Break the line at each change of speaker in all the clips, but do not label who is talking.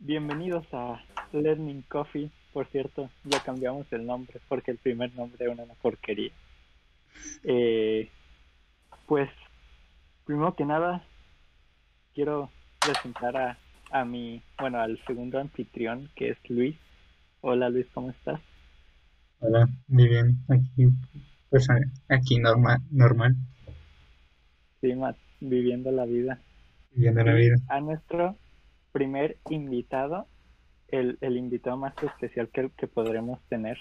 Bienvenidos a Learning Coffee. Por cierto, ya cambiamos el nombre porque el primer nombre era una porquería. Eh, pues, primero que nada, quiero presentar a, a mi, bueno, al segundo anfitrión que es Luis. Hola Luis, ¿cómo estás?
Hola, muy bien. Aquí, pues aquí normal, normal,
Sí, Matt, viviendo la vida.
viviendo la vida.
A nuestro primer invitado, el, el invitado más especial que, que podremos tener,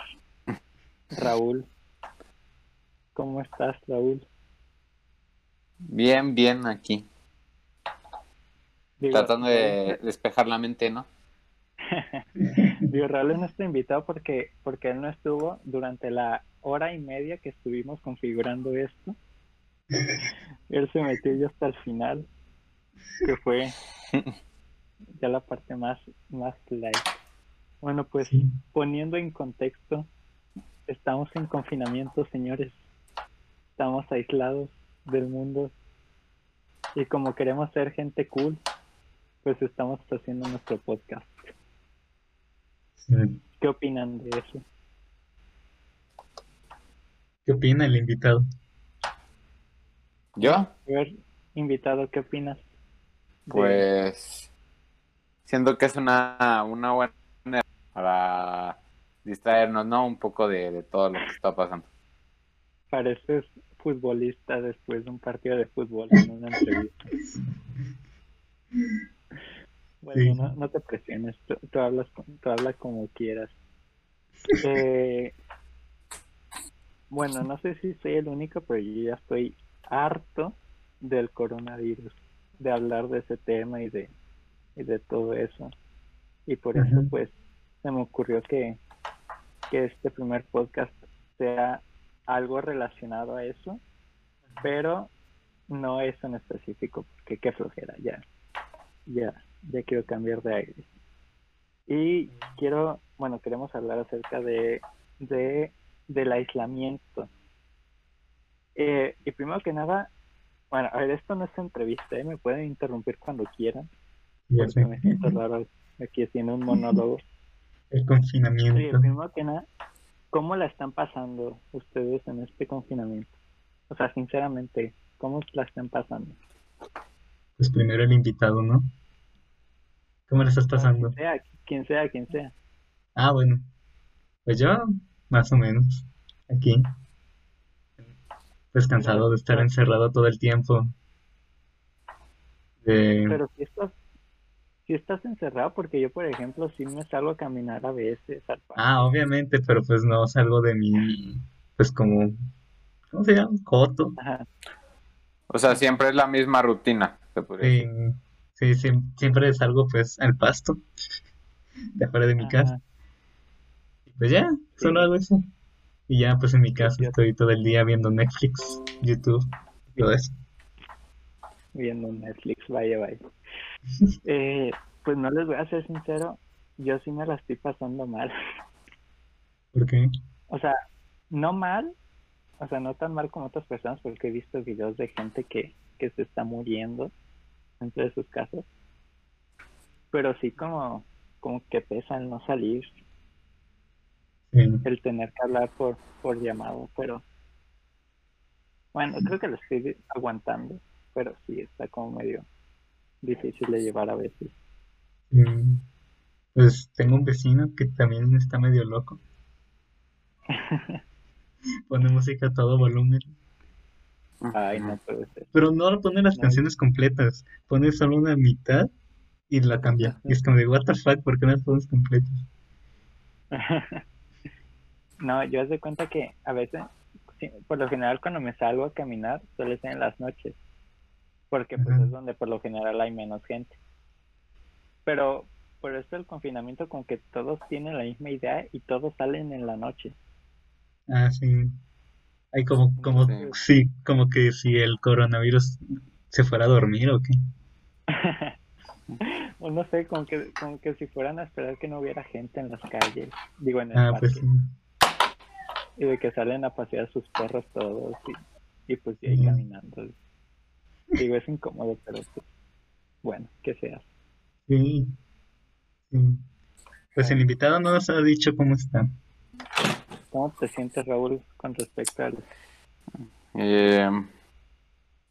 Raúl. ¿Cómo estás, Raúl?
Bien, bien aquí.
Digo,
Tratando de despejar la mente, ¿no?
Digo, Raúl es nuestro invitado porque, porque él no estuvo durante la hora y media que estuvimos configurando esto. Él se metió ya hasta el final, que fue ya la parte más, más light. Bueno, pues
Sí.
poniendo en contexto, estamos en confinamiento, señores. Estamos aislados del mundo. Y como queremos ser gente cool, pues estamos haciendo nuestro podcast.
Sí.
¿Qué opinan de eso?
¿Qué opina el invitado?
Yo,
A ver, invitado, ¿qué opinas? de-
pues, siento que es una, una buena para distraernos, ¿no? Un poco de, de todo lo que está pasando.
pareces futbolista después de un partido de fútbol en una entrevista. Bueno,
Sí.
no, no te presiones, tú, tú hablas, tú hablas como quieras. Eh, bueno, no sé si soy el único, pero yo ya estoy harto del coronavirus, de hablar de ese tema y de, y de todo eso. Y por eso, pues, se me ocurrió que, que este primer podcast sea algo relacionado a eso, pero no eso en específico, porque qué flojera, ya, ya, ya quiero cambiar de aire. Y quiero, bueno, queremos hablar acerca de, de del aislamiento. Eh, y primero que nada, bueno, a ver, esto no es entrevista, ¿eh? me pueden interrumpir cuando quieran, porque me siento raro aquí haciendo un monólogo.
El
Oye,
confinamiento.
primero que nada, ¿cómo la están pasando ustedes en este confinamiento? O sea, sinceramente, ¿cómo la están pasando?
Pues primero el invitado, ¿no? ¿Cómo le estás pasando?
Quien sea, quien sea, quien sea.
Ah, bueno. Pues yo, más o menos. Aquí. Pues cansado de estar encerrado todo el tiempo. De...
Pero si estás, si estás encerrado, porque yo, por ejemplo, sí me salgo a caminar a veces al parque.
Ah, obviamente, pero pues no salgo de mi... Pues como... ¿Cómo se llama? Coto.
Ajá.
O sea, siempre es la misma rutina,
Sí, sí, siem- siempre salgo pues al pasto. De afuera de mi casa. Y pues ya, solo
Sí.
hago eso. Y ya pues en mi casa estoy todo el día viendo Netflix, YouTube, todo eso.
Viendo Netflix, vaya, vaya. Eh, pues no les voy a ser sincero, yo sí me la estoy pasando mal.
¿Por qué?
O sea, no mal, o sea, no tan mal como otras personas, porque he visto videos de gente que, que se está muriendo dentro de sus casas. Pero sí como, como que pesa el no salir,
Sí.
el tener que hablar por, por llamado, pero bueno, creo que lo estoy aguantando, pero sí está como medio difícil de llevar a veces.
Sí. Pues tengo un vecino que también está medio loco. Pone música a todo volumen.
Ay, no puede ser.
Pero no pone las
No.
canciones completas. Pone solo una mitad y la cambia. Y es como de, what the fuck, ¿por qué no las pones completas?
No, yo haz de cuenta que a veces, por lo general cuando me salgo a caminar, suele ser en las noches, porque pues es donde por lo general hay menos gente. Pero por esto el confinamiento con que todos tienen la misma idea y todos salen en la noche.
Ah, sí. Hay como, como,
Sí.
sí, como que si el coronavirus se fuera a dormir o qué.
o no sé, como que, como que si fueran a esperar que no hubiera gente en las calles, digo en el
Ah,
parque,
pues sí.
y de que salen a pasear sus perros todos y, y pues y ahí caminando. Digo, es incómodo, pero pues, bueno, que sea.
Sí. Sí. Pues el invitado no nos ha dicho cómo está.
¿Cómo te sientes, Raúl, con respecto al...
Eh,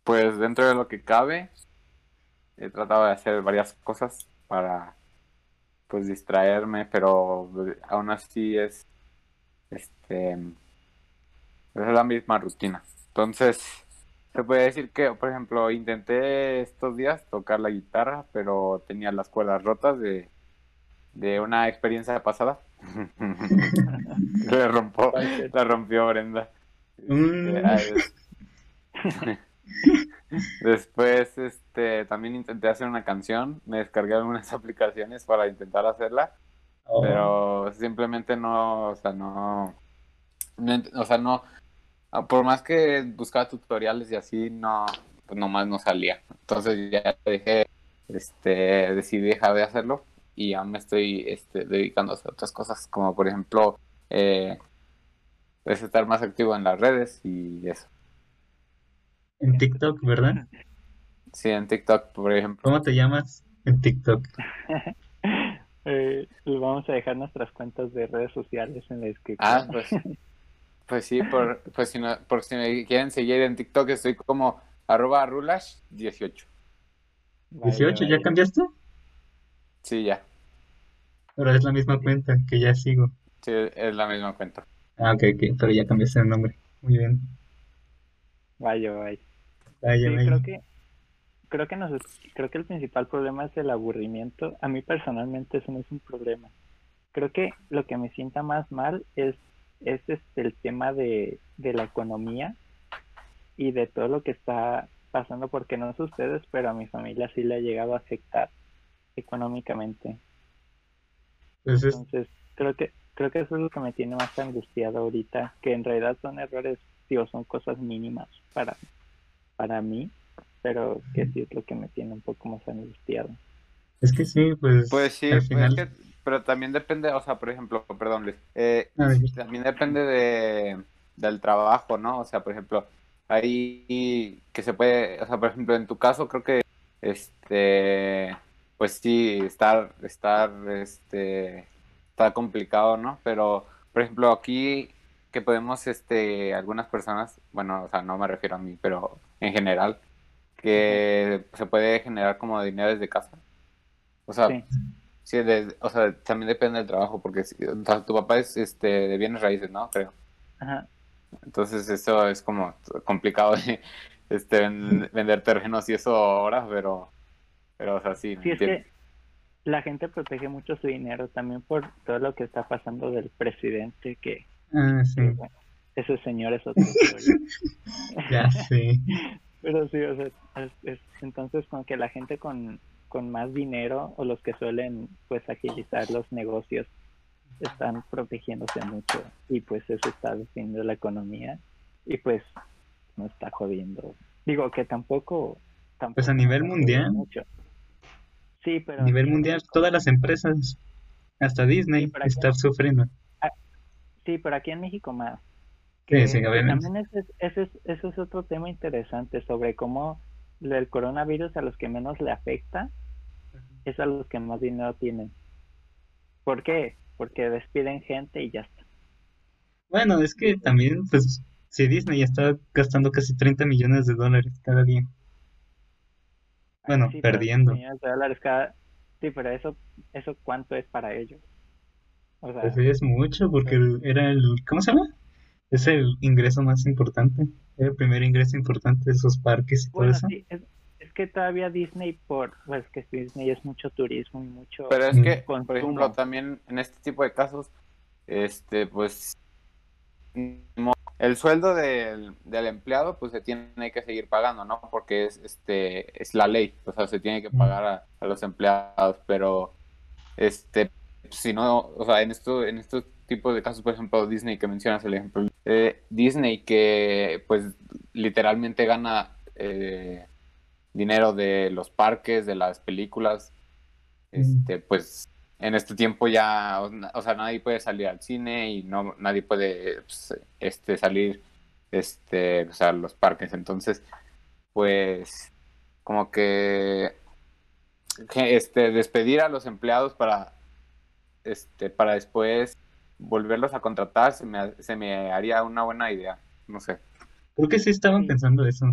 pues dentro de lo que cabe, he tratado de hacer varias cosas para pues distraerme, pero aún así es este es la misma rutina. Entonces, se puede decir que, por ejemplo, intenté estos días tocar la guitarra, pero tenía las cuerdas rotas de, de una experiencia pasada. Le rompió, la rompió Brenda.
Mm.
Este, es- Después, este, también intenté hacer una canción, me descargué algunas aplicaciones para intentar hacerla,
Oh,
pero simplemente no, o sea, no, o sea, no, ah, por más que buscaba tutoriales y así, no, pues nomás no salía. Entonces ya dejé, este, decidí dejar de hacerlo y ya me estoy, este, dedicando a hacer otras cosas, como por ejemplo, eh, pues estar más activo en las redes y eso.
En TikTok, ¿verdad?
Sí, en TikTok, por ejemplo.
¿Cómo te llamas en TikTok?
Eh, les vamos a dejar nuestras cuentas de redes sociales en la descripción.
Ah, pues, pues sí, por, pues si no, por si me quieren seguir en TikTok, estoy como arroba rulash18.
Vale,
18, ¿ya cambiaste?
Sí, ya.
Pero es la misma cuenta que ya sigo.
Sí, es la misma cuenta.
Ah, ok, ok, pero ya cambiaste el nombre. Muy bien.
Vaya, vaya.
Vaya,
Sí,
vaya.
creo que creo que nos creo que el principal problema es el aburrimiento. A mí personalmente eso no es un problema. Creo que lo que me sienta más mal es es este el tema de, de la economía y de todo lo que está pasando porque no sé ustedes, pero a mi familia sí le ha llegado a afectar económicamente.
Pues es-
Entonces, creo que creo que eso es lo que me tiene más angustiado ahorita, que en realidad son errores, digo, son cosas mínimas para para mí, pero que sí es lo que me tiene un poco más angustiado.
es que sí, pues,
Pues sí,
al
pues
final.
es que, pero también depende, o sea, por ejemplo, perdón, Luis, eh, también depende de, del trabajo, ¿no? O sea, por ejemplo, ahí que se puede, o sea, por ejemplo, en tu caso creo que, este, pues sí, estar, estar, este, está complicado, ¿no? Pero, por ejemplo, aquí que podemos, este, algunas personas, bueno, o sea, no me refiero a mí, pero en general, que se puede generar como dinero desde casa. O sea,
Sí.
Sí, de- o sea, también depende del trabajo, porque si- o sea, tu papá es este de bienes raíces, ¿no? Creo.
Ajá.
Entonces eso es como complicado de este, ven- vender terrenos y eso ahora, pero, pero o sea, sí, ¿me
Sí, es que la gente protege mucho su dinero también por todo lo que está pasando del presidente, que,
Ah, sí,
que, bueno, ese señor es historia.
ya sé.
Pero sí, o sea, es, es- entonces con que la gente con, con más dinero o los que suelen pues agilizar los negocios están protegiéndose mucho y pues eso está definiendo la economía y pues no está jodiendo. Digo que tampoco... tampoco
Pues a nivel mundial.
mucho. Sí, pero...
A nivel mundial, todas las empresas, hasta Disney,
Sí,
están sufriendo.
Sí, pero aquí en México más.
Sí,
Que
sí, obviamente.
También ese, es- ese, es, ese es otro tema interesante sobre cómo el coronavirus a los que menos le afecta es a los que más dinero tienen. ¿Por qué? Porque despiden gente y ya está.
Bueno, es que también, pues, si Disney está gastando casi 30 millones de dólares cada día. Bueno,
Sí,
perdiendo.
millones de dólares cada... Sí, pero eso, eso cuánto es para ellos. O sea,
Pues es mucho porque el- era el, ¿cómo se llama? Es el ingreso más importante. Era el primer ingreso importante de esos parques y todo eso.
sí, es, es que todavía Disney por, pues que Disney es mucho turismo y mucho
Pero es que,
consumo.
por ejemplo, también en este tipo de casos, este, pues, el sueldo del, del empleado, pues se tiene que seguir pagando, ¿no? Porque es, este, es la ley, o sea, se tiene que pagar a, a los empleados, pero, este, si no, o sea, en esto, en estos tipos de casos, por ejemplo, Disney que mencionas el ejemplo, eh, Disney que, pues, literalmente gana eh, dinero de los parques, de las películas, este, pues en este tiempo ya, o sea, nadie puede salir al cine y no nadie puede pues, este salir este, o sea, a los parques, entonces pues como que, que, este despedir a los empleados para este, para después volverlos a contratar, se me, se me haría una buena idea. No sé.
Creo que sí estaban
Sí.
pensando eso.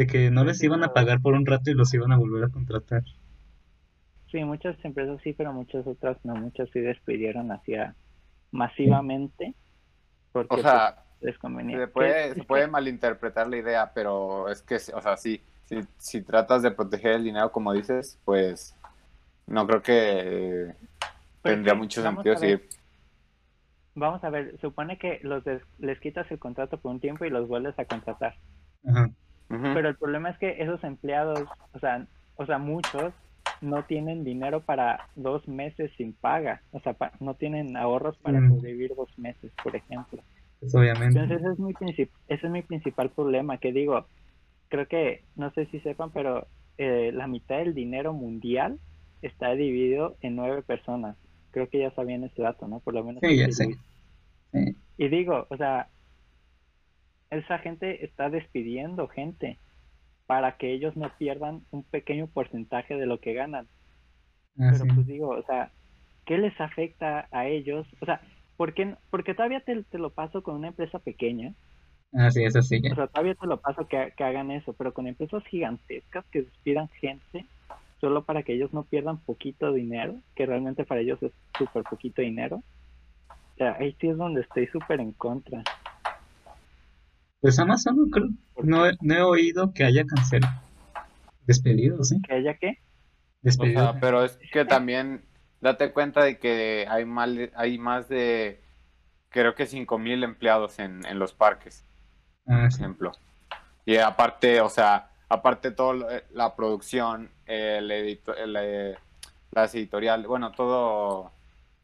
De que no les iban a pagar por un rato y los iban a volver a contratar.
Sí, muchas empresas sí, pero muchas otras no. Muchas sí despidieron hacia masivamente porque
O sea,
pues, les convenía.
se puede, se malinterpretar la idea, pero es que, o sea, sí, si, si tratas de proteger el dinero como dices, pues no creo que
Pero
tendría mucho
vamos
sentido
a ver.
seguir.
Vamos a ver, supone que los des- les quitas el contrato por un tiempo y los vuelves a contratar.
Ajá.
Pero el problema es que esos empleados, o sea, o sea, muchos no tienen dinero para dos meses sin paga, o sea, pa- no tienen ahorros para
Mm.
sobrevivir dos meses, por ejemplo.
Pues obviamente.
Entonces ese es mi ese es mi principal problema, que digo, creo que, no sé si sepan, pero eh, la mitad del dinero mundial está dividido en nueve personas. Creo que ya sabían ese dato, ¿no? Por lo menos.
Sí, ya sé. Sí.
Y digo, o sea, esa gente está despidiendo gente para que ellos no pierdan un pequeño porcentaje de lo que ganan.
Ah,
Pero
sí.
pues digo, o sea, ¿qué les afecta a ellos? O sea, ¿por qué, porque todavía te, te lo paso con una empresa pequeña?
Ah, sí, eso sí, ya.
O sea, todavía te lo paso que, que hagan eso, pero con empresas gigantescas que despidan gente solo para que ellos no pierdan poquito dinero, que realmente para ellos es súper poquito dinero. O sea, ahí sí es donde estoy súper en contra.
Pues Amazon no creo. No, he- no he oído que haya cancelado. Despedido, sí.
¿Que haya qué?
O
Despedido.
sea, pero es que también date cuenta de que hay, mal, hay más de, creo que 5.000 empleados en, en los parques,
Ah,
por
sí.
ejemplo. Y aparte, o sea, aparte todo lo- la producción, el edito- el, eh, las editoriales, bueno, todo,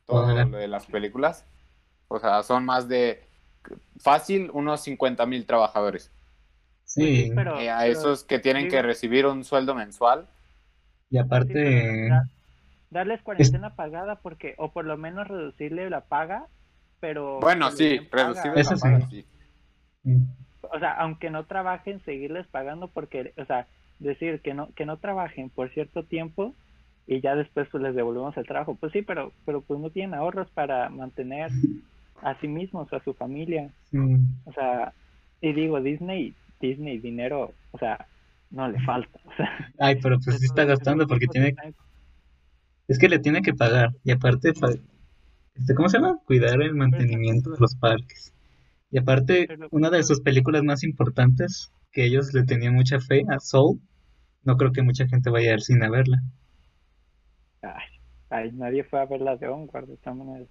todo lo de las películas. O sea, son más de, fácil, unos 50.000 trabajadores.
Sí,
pero-
Eh, a esos que tienen
digo-
que recibir un sueldo mensual.
y
Sí,
aparte,
darles cuarentena pagada porque, o por lo menos reducirle la paga, pero...
Bueno, sí,
den paga.
reducir
Eso
la
sí.
paga, sí.
mm,
O sea, aunque no trabajen, seguirles pagando porque, o sea, decir que no que no trabajen por cierto tiempo y ya después pues les devolvemos el trabajo. Pues sí, pero pero pues no tienen ahorros para mantener a sí mismos, a su familia.
sí.
O sea, y digo, Disney, Disney dinero, o sea, no le falta. O sea,
Ay, pero pues sí está gastando porque tiene, es que le tiene que pagar. Y aparte, pa- este, ¿cómo se llama? Cuidar el mantenimiento de los parques. Y aparte, una de sus películas más importantes, que ellos le tenían mucha fe a Soul, no creo que mucha gente vaya al cine a verla.
Ay, ay, nadie fue a ver la de Onward de todas maneras.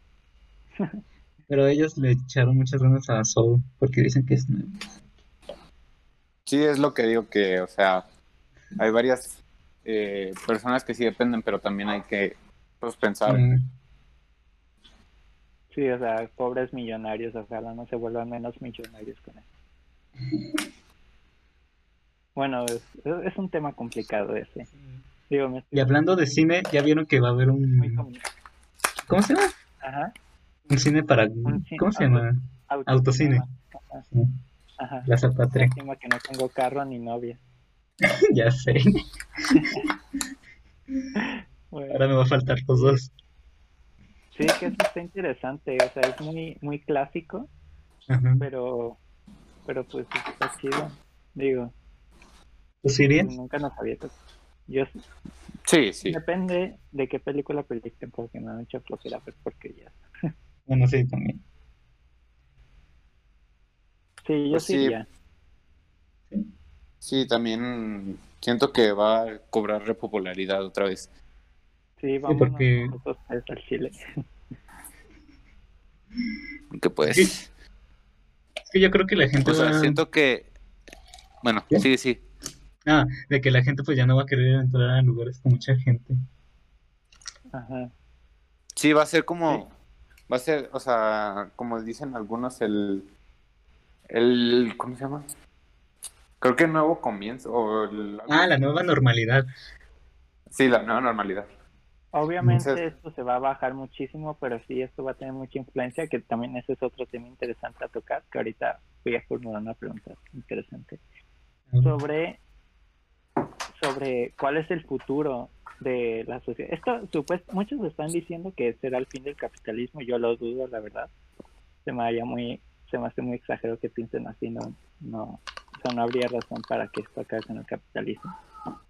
Pero ellos le echaron muchas ganas a Soul porque dicen que es nueva.
Sí, es lo que digo que, o sea, hay varias eh, personas que sí dependen, pero también hay que pues, pensar.
Mm,
Sí, o sea, pobres millonarios, ojalá no se vuelvan menos millonarios con eso. Bueno, es, es un tema complicado ese. Digo,
Y hablando de cine, ya vieron que va a haber un... ¿Cómo se llama?
Ajá.
Un cine para...
cine-
¿Cómo se
auto-
llama?
autocinema.
Autocine.
Ajá,
Sí,
ajá.
Plaza Patria.
Lástima que no tengo carro ni novia.
Ya sé.
Bueno,
Ahora me va a faltar los dos.
sí, que eso está interesante. O sea, es muy, muy clásico,
Ajá.
pero, pero pues está chido. Digo,
¿Tú sí irías?
nunca nos había tocado. Yo
Sí, sí.
depende de qué película proyecten, porque me han hecho flojera ver porquerías.
Bueno, sí, también.
Sí, yo
Pues
sí
sí.
iría.
Sí, también siento que va a cobrar repopularidad otra vez.
Sí, vamos
porque-
nosotros tres al Chile.
Que pues.
Sí. Es que yo creo que la gente
O sea,
va...
siento que. Bueno,
¿Qué?
sí, sí.
Ah, de que la gente pues ya no va a querer entrar a lugares con mucha gente.
Ajá.
Sí, va a ser como. Va a ser, o sea, como dicen algunos, el. El. ¿Cómo se llama? Creo que el nuevo comienzo. O el-
Ah, la nueva normalidad.
Sí, la nueva normalidad.
Obviamente
Entonces-
esto se va a bajar muchísimo, pero sí esto va a tener mucha influencia, que también ese es otro tema interesante a tocar, que ahorita voy a formular una pregunta interesante sobre sobre cuál es el futuro de la sociedad. Esto, supuesto, muchos están diciendo que será el fin del capitalismo, yo lo dudo, la verdad. Se me haya muy, se me hace muy exagerado que piensen así, no, no, o sea, no habría razón para que esto acabe con el capitalismo.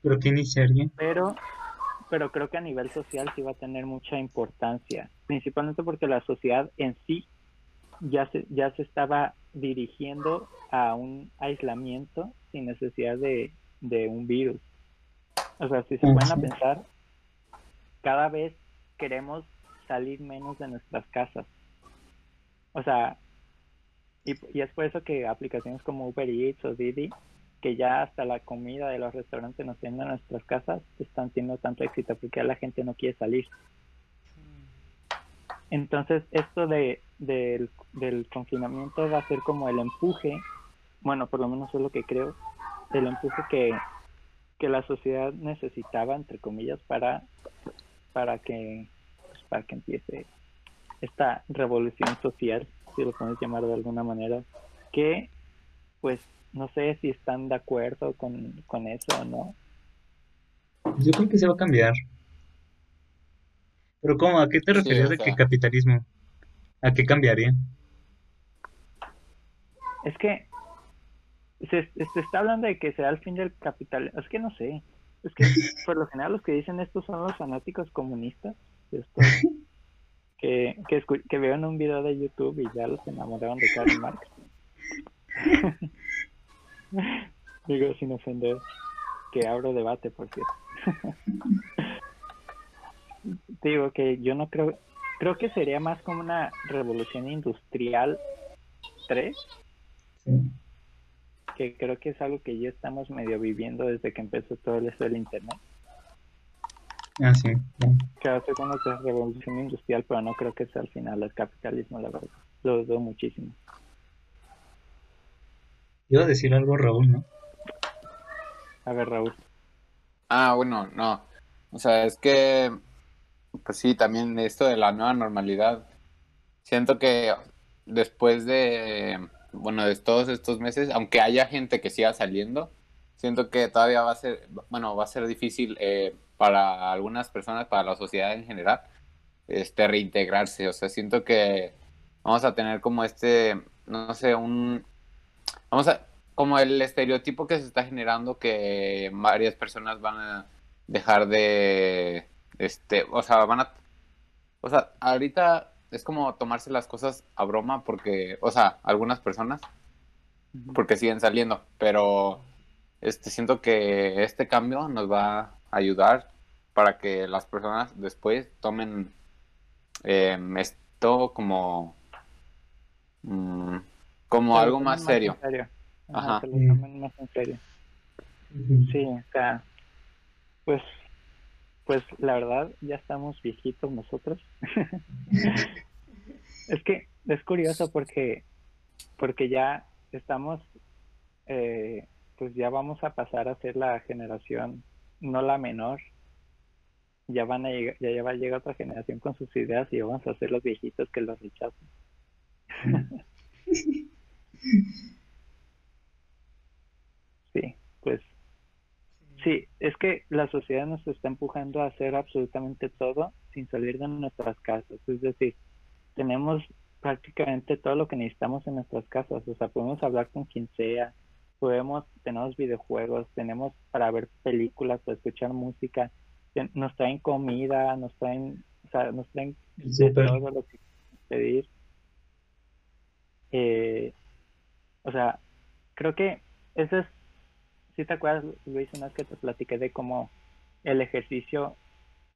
Pero qué iniciaría.
Pero, pero creo que a nivel social sí va a tener mucha importancia, principalmente porque la sociedad en sí ya se, ya se estaba dirigiendo a un aislamiento sin necesidad de, de un virus. O sea, si se pueden a pensar, cada vez queremos salir menos de nuestras casas. O sea, y, y, es por eso que aplicaciones como Uber Eats o Didi, que ya hasta la comida de los restaurantes nos tienen en nuestras casas, están teniendo tanto éxito porque ya la gente no quiere salir. Entonces, esto de, del, del confinamiento va a ser como el empuje, bueno, por lo menos es lo que creo, el empuje que, que la sociedad necesitaba, entre comillas, para, para, que, pues, para que empiece esta revolución social, si lo puedes llamar de alguna manera, que pues no sé si están de acuerdo con, con eso o no.
Yo creo que se va a cambiar. Pero ¿cómo? ¿A qué te refieres de que capitalismo? ¿A qué cambiaría?
Es que se, se, está hablando de que sea el fin del capital. Es que no sé. Es que por lo general los que dicen esto son los fanáticos comunistas. que, que, que vieron un video de YouTube y ya los enamoraron de Karl Marx. Digo sin ofender. Que abro debate, por cierto. Digo que yo no creo. Creo que sería más como una revolución industrial 3. Sí que creo que es algo que ya estamos medio viviendo desde que empezó todo esto del internet.
Ah, sí.
Que hace con la revolución industrial, pero no creo que sea al final el capitalismo, la verdad. Lo dudo muchísimo.
Iba a decir algo Raúl, ¿no?
A ver, Raúl.
Ah, bueno, no. O sea, es que, pues sí, también esto de la nueva normalidad. Siento que después de bueno, de todos estos meses, aunque haya gente que siga saliendo, siento que todavía va a ser, bueno, va a ser difícil eh, para algunas personas, para la sociedad en general, este, reintegrarse. O sea, siento que vamos a tener como este, no sé, un, vamos a, como el estereotipo que se está generando que varias personas van a dejar de, este, o sea, van a, o sea, ahorita es como tomarse las cosas a broma porque, o sea, algunas personas, porque siguen saliendo, pero este siento que este cambio nos va a ayudar para que las personas después tomen em, esto como mm, como algo más, serio.
Ajá. Que lo tomen más en serio. Sí, o sea, pues pues la verdad, ya estamos viejitos nosotros. es que es curioso porque, porque ya estamos, eh, pues ya vamos a pasar a ser la generación, no la menor. Ya van a llegar, ya, va a llegar otra generación con sus ideas y vamos a ser los viejitos que los rechazan. sí, pues Sí, es que la sociedad nos está empujando a hacer absolutamente todo sin salir de nuestras casas. Es decir, tenemos prácticamente todo lo que necesitamos en nuestras casas. O sea, podemos hablar con quien sea, podemos, tenemos videojuegos, tenemos para ver películas, para escuchar música, nos traen comida, nos traen, o sea, nos traen todo lo que pedir. Eh, o sea, creo que eso es si te acuerdas, Luis, una vez que te platiqué de cómo el ejercicio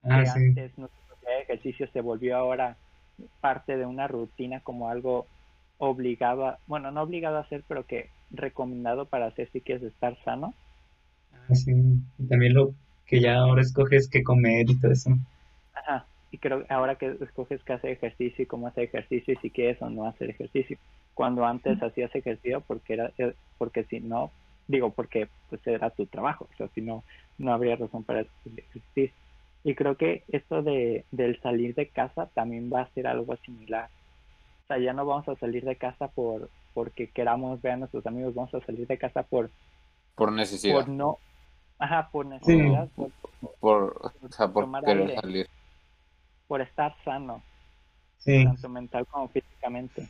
ah,
que antes no ejercicio se volvió ahora parte de una rutina como algo obligado a, bueno, no obligado a hacer, pero que recomendado para hacer si quieres estar sano.
Ah, sí, y también lo que ya ahora escoges que comer y todo eso.
Ajá, y creo que ahora que escoges qué hacer ejercicio y cómo hacer ejercicio y si quieres o no hacer ejercicio. Cuando antes hacías ejercicio porque era porque si no Digo, porque pues era tu trabajo, o sea, si no, no habría razón para existir. Y creo que esto de, del salir de casa también va a ser algo similar. O sea, ya no vamos a salir de casa por porque queramos ver a nuestros amigos, vamos a salir de casa por
por necesidad.
Por no Ajá, por necesidad, por,
Por, o sea, por
Tomar
querer
aire.
salir.
por estar sano,
Sí,
tanto mental como físicamente.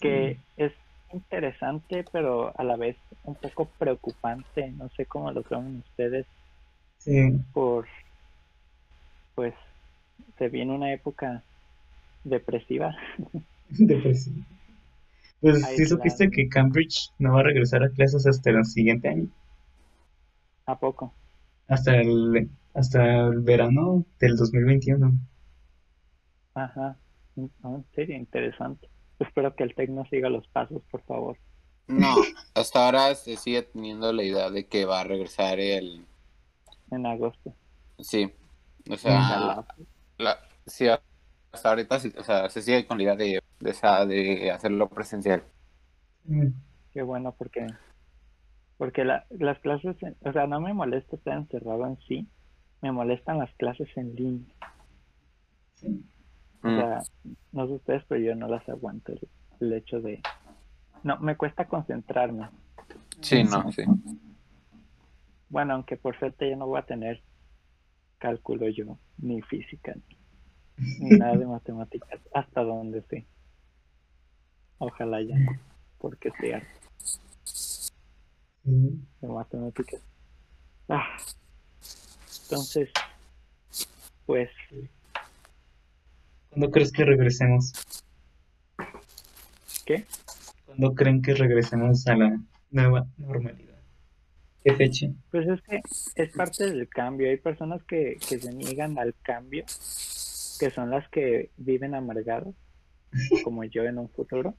Que es interesante, pero a la vez un poco preocupante. No sé cómo lo toman ustedes
sí,
por, pues, se viene una época depresiva.
depresivo. Pues sí
Aislado.
supiste que Cambridge no va a regresar a clases hasta el siguiente año,
¿A poco?
hasta el, hasta el verano del 2021.
Ajá. No, en serio, interesante. Espero que el Tecno siga los pasos, por favor.
No, hasta ahora se sigue teniendo la idea de que va a regresar el...
En agosto.
Sí, o sea, la- sí, hasta ahorita sí, o sea, se sigue con la idea de, de, esa- de hacerlo presencial.
Mm,
Qué bueno, porque porque la, las clases, en- o sea, no me molesta estar encerrado en sí, me molestan las clases en línea.
sí.
O
Mm.
sea, no sé ustedes, pero yo no las aguanto. El, el hecho de... No, me cuesta concentrarme.
Sí, no, sí.
Bueno, aunque por suerte ya no voy a tener cálculo yo, ni física, ni nada de matemáticas, hasta donde sé. Ojalá ya, porque sea
Sí.
de matemáticas. Ah, entonces, pues,
¿Cuándo crees que regresemos?
¿qué?
¿Cuándo creen que regresemos a la nueva normalidad? ¿Qué fecha?
Pues es que es parte del cambio. Hay personas que, que se niegan al cambio, que son las que viven amargadas, como yo en un futuro.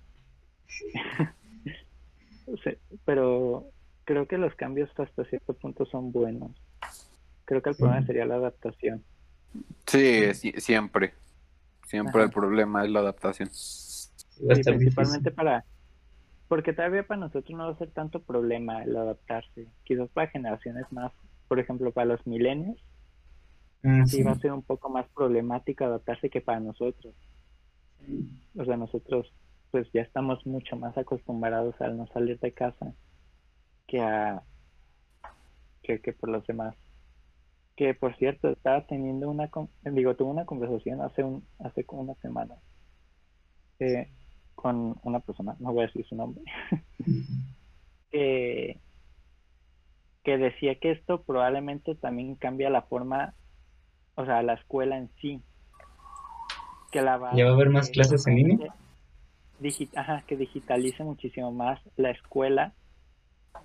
Pero creo que los cambios hasta cierto punto son buenos. Creo que el problema
Sí.
sería la adaptación.
Sí, sí, siempre. Siempre
Ajá.
el problema es la adaptación.
Principalmente
difícil.
para... Porque todavía para nosotros no va a ser tanto problema el adaptarse. Quizás para generaciones más, por ejemplo, para los milenios,
Ah,
sí
sí.
va a ser un poco más problemático adaptarse que para nosotros. O sea, nosotros pues ya estamos mucho más acostumbrados al no salir de casa que a que, que por los demás. Que por cierto, estaba teniendo una digo, tuve una conversación hace un hace como una semana eh, con una persona, no voy a decir su nombre, que que decía que esto probablemente también cambia la forma, o sea, la escuela en sí. Que la va,
¿Ya va a haber más clases en línea?
ajá, que digitalice muchísimo más la escuela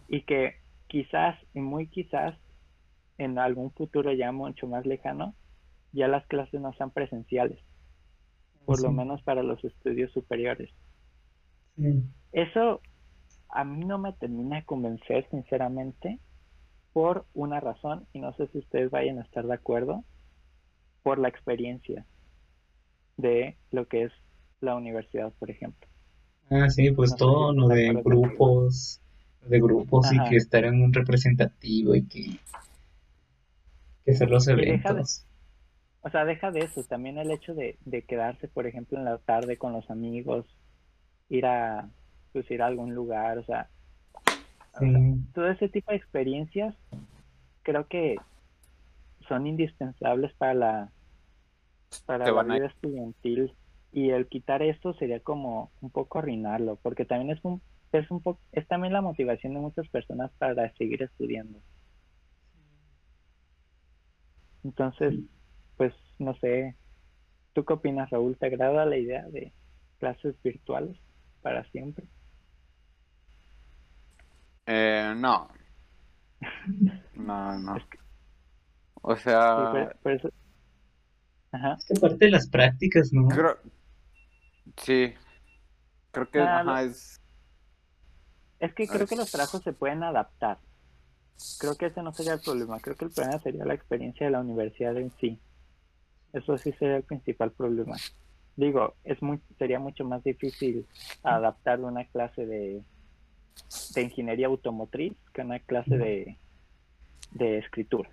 y que quizás, y muy quizás, en algún futuro ya mucho más lejano, ya las clases no sean presenciales, por lo menos para los estudios superiores.
Sí.
Eso a mí no me termina de convencer, sinceramente, por una razón, y no sé si ustedes vayan a estar de acuerdo, por la experiencia de lo que es la universidad, por ejemplo.
Ah, sí, pues
No
todo lo de grupos, de grupos y que estar en un representativo y que, que hacer los
deja de-
eventos.
O sea, deja de eso, también el hecho de, de quedarse, por ejemplo, en la tarde con los amigos, ir a, pues, ir a algún lugar, o sea,
Sí,
todo ese tipo de experiencias creo que son indispensables para la para
Te
la vida estudiantil y el quitar esto sería como un poco arruinarlo porque también es un es un poco es también la motivación de muchas personas para seguir estudiando entonces pues no sé tú qué opinas Raúl te agrada la idea de clases virtuales para siempre
Eh, no. No, no.
Es que-
O
Sí,
sea,
por, por eso ajá
es que aparte de las prácticas, ¿no?
creo... Sí. Creo que,
Ah,
ajá,
lo-
es...
Es que creo que los trabajos se pueden adaptar. Creo que ese no sería el problema. Creo que el problema sería la experiencia de la universidad en sí. Eso sí sería el principal problema. Digo, es muy, sería mucho más difícil adaptar una clase de, de ingeniería automotriz que una clase de, de escritura,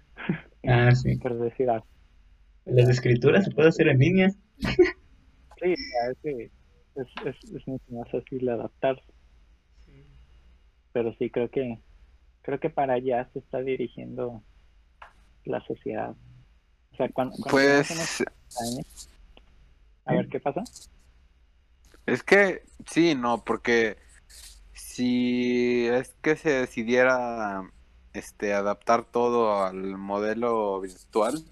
Ah, sí.
por decir algo.
Las escrituras se puede hacer en línea.
Sí, es, es, es mucho más fácil adaptarse. Pero sí, creo que creo que para allá se está dirigiendo la sociedad. O sea, cuando, cuando
Pues
años- a ver qué pasa.
es que sí, no, porque si es que se decidiera este adaptar todo al modelo virtual,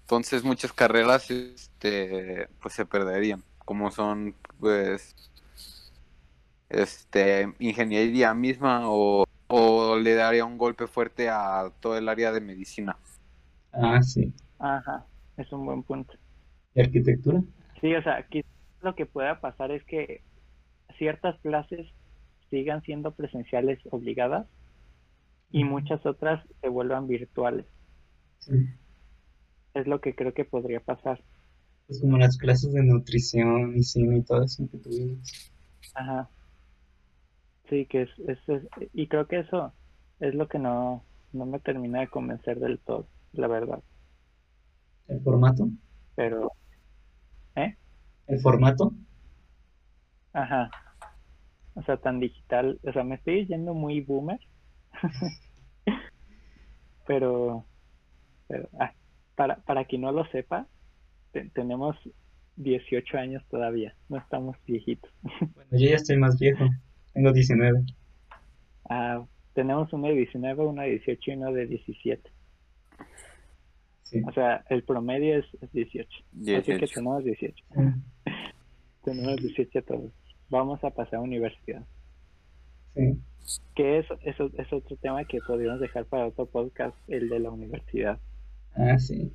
entonces muchas carreras este pues se perderían, como son pues este ingeniería misma o, o le daría un golpe fuerte a todo el área de medicina.
Ah, sí.
Ajá, es un buen punto.
¿Y arquitectura?
Sí, o sea, aquí lo que pueda pasar es que ciertas clases sigan siendo presenciales obligadas y muchas otras se vuelvan virtuales.
Sí.
Es lo que creo que podría pasar.
Es como las clases de nutrición y cine y todo eso que tuvimos.
Ajá. Sí, que es, es, es- y creo que eso es lo que no, no me termina de convencer del todo, la verdad.
¿El formato?
Pero, ¿eh?
¿El formato?
Ajá. O sea, tan digital. O sea, me estoy yendo muy boomer. pero, pero ah, para, para quien no lo sepa, te- tenemos 18 años todavía. No estamos viejitos.
Bueno, yo ya estoy más viejo. Tengo 19.
Ah, tenemos uno de 19, uno de 18 y uno de 17.
Sí.
O sea, el promedio es, es 18. Así que
18.
tenemos 18. Tenemos 18 todos. Vamos a pasar a universidad.
Sí.
Que es, eso es otro tema que podríamos dejar para otro podcast, el de la universidad.
Ah, sí.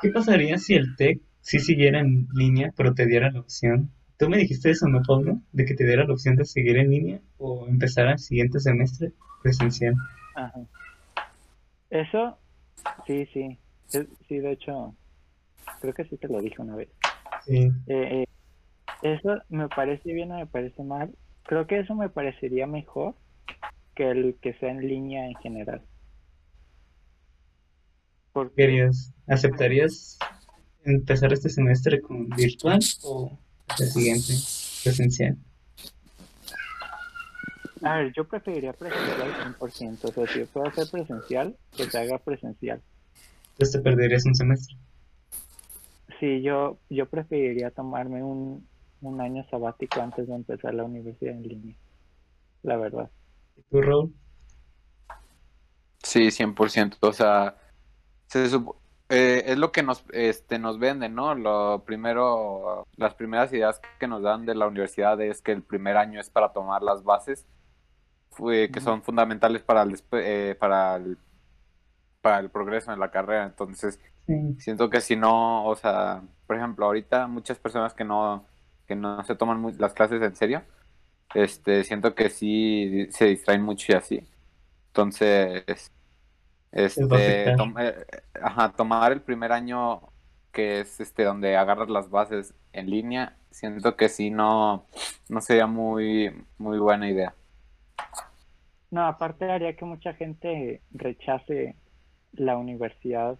¿Qué pasaría si el TEC sí siguiera en línea, pero te diera la opción? Tú me dijiste eso, ¿no, Pablo? De que te diera la opción de seguir en línea o empezar al siguiente semestre presencial.
Ajá. Eso, sí, sí. Sí, de hecho, creo que sí te lo dije una vez.
Sí.
Eh, eh, eso me parece bien o me parece mal. Creo que eso me parecería mejor que el que sea en línea en general. Porque,
¿Querías, aceptarías empezar este semestre con virtual o el siguiente presencial?
a ver, yo preferiría presencial 100%. O sea, si puedo hacer presencial, que se haga presencial.
Entonces te perderías un semestre.
Sí, yo, yo preferiría tomarme un, un año sabático antes de empezar la universidad en línea. La verdad.
¿Y tú, Raúl?
Sí, 100%. O sea, se supo- eh, es lo que nos, este, nos venden, ¿no? Lo primero, las primeras ideas que nos dan de la universidad es que el primer año es para tomar las bases que son fundamentales para el, eh, para el, para el progreso en la carrera. Entonces,
Sí.
siento que si no, o sea, por ejemplo, ahorita muchas personas que no, que no se toman las clases en serio, este, siento que sí se distraen mucho y así. Entonces, este, tom- eh, ajá, tomar el primer año que es este donde agarras las bases en línea, siento que sí no, no sería muy, muy buena idea.
No, aparte haría que mucha gente rechace la universidad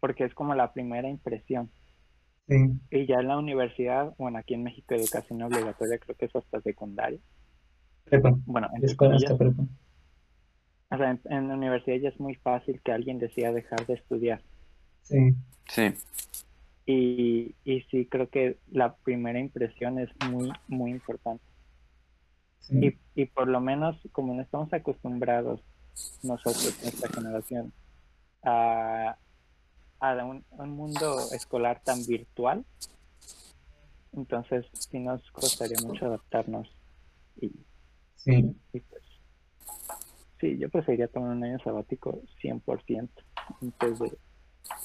porque es como la primera impresión.
Sí.
Y ya en la universidad, bueno, aquí en México educación obligatoria creo que es hasta secundaria.
Prepa.
Bueno, entre comillas,
prepa.
O sea, en, en la universidad ya es muy fácil que alguien decida dejar de estudiar.
Sí.
Sí,
Y, y sí creo que la primera impresión es muy, muy importante.
Sí.
Y, y por lo menos como no estamos acostumbrados nosotros, nuestra generación, a, a un, un mundo escolar tan virtual, entonces sí nos costaría mucho adaptarnos. Y,
Sí.
y sí, yo preferiría tomar un año sabático 100% antes de,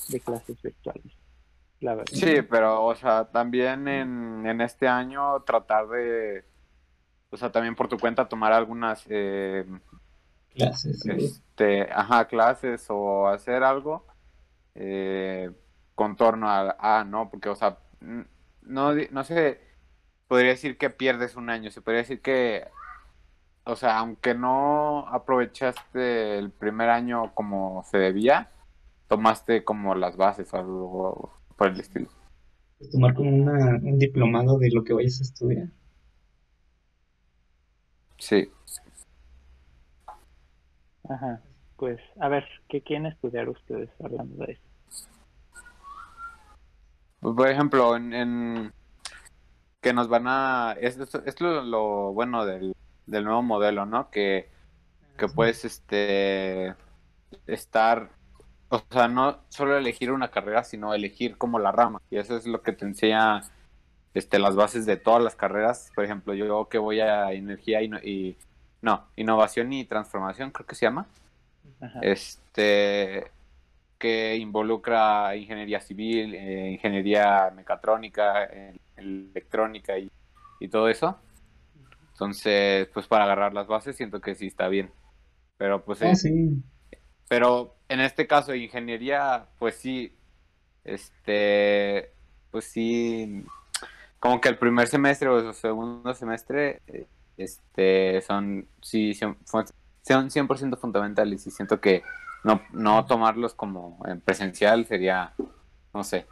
de clases virtuales, la verdad.
sí, pero, o sea, también en, en este año tratar de, o sea, también por tu cuenta tomar algunas, eh,
Clases. sí.
este, ajá, clases o hacer algo eh, con torno a, a, no, porque, o sea, no, no se podría decir que pierdes un año, se podría decir que, o sea, aunque no aprovechaste el primer año como se debía, tomaste como las bases o algo por el estilo.
Pues tomar como una, un diplomado de lo que vayas a estudiar.
Sí,
Ajá. Pues, a ver, ¿qué quieren estudiar ustedes hablando de eso?
Pues, por ejemplo, en, en que nos van a... Es, es, es lo, lo bueno del, del nuevo modelo, ¿no? Que, que puedes este, estar... O sea, no solo elegir una carrera, sino elegir como la rama. Y eso es lo que te enseña este, las bases de todas las carreras. Por ejemplo, yo que voy a energía y, no- y no, innovación y transformación, creo que se llama.
Ajá.
Este que involucra ingeniería civil, eh, ingeniería mecatrónica, eh, electrónica y, y todo eso. Entonces, pues para agarrar las bases siento que sí está bien. Pero pues
Ah,
eh,
sí.
pero en este caso de ingeniería, pues sí, este, pues sí, como que el primer semestre o el segundo semestre, eh, este, son, sí, son, son 100% fundamentales y siento que no, no tomarlos como en presencial sería, no sé,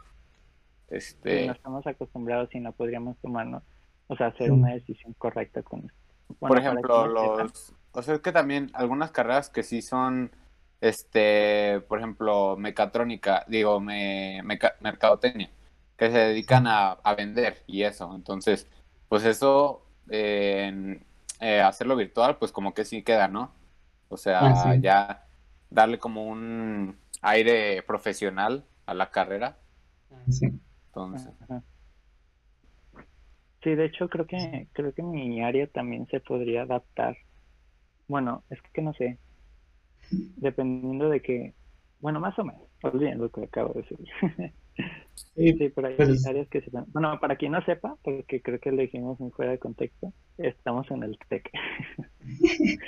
este,
no estamos acostumbrados y no podríamos tomarnos, o sea, hacer una decisión correcta con esto.
por
Bueno,
ejemplo, los, o sea, es que también algunas carreras que sí son, este, por ejemplo, mecatrónica, digo, me, meca- mercadotecnia, que se dedican a, a vender y eso. Entonces, pues eso, eh, en, eh, hacerlo virtual, pues como que sí queda, ¿no? O sea,
Ah, sí.
ya darle como un aire profesional a la carrera.
Sí.
Entonces,
Ajá. Sí, de hecho creo que creo que mi área también se podría adaptar. Bueno, es que no sé. Dependiendo de que, bueno, más o menos. Olviden lo que acabo de decir.
Sí,
Sí, pero hay
Pues-
áreas que se Bueno, para quien no sepa, porque creo que lo dijimos muy fuera de contexto, estamos en el TEC.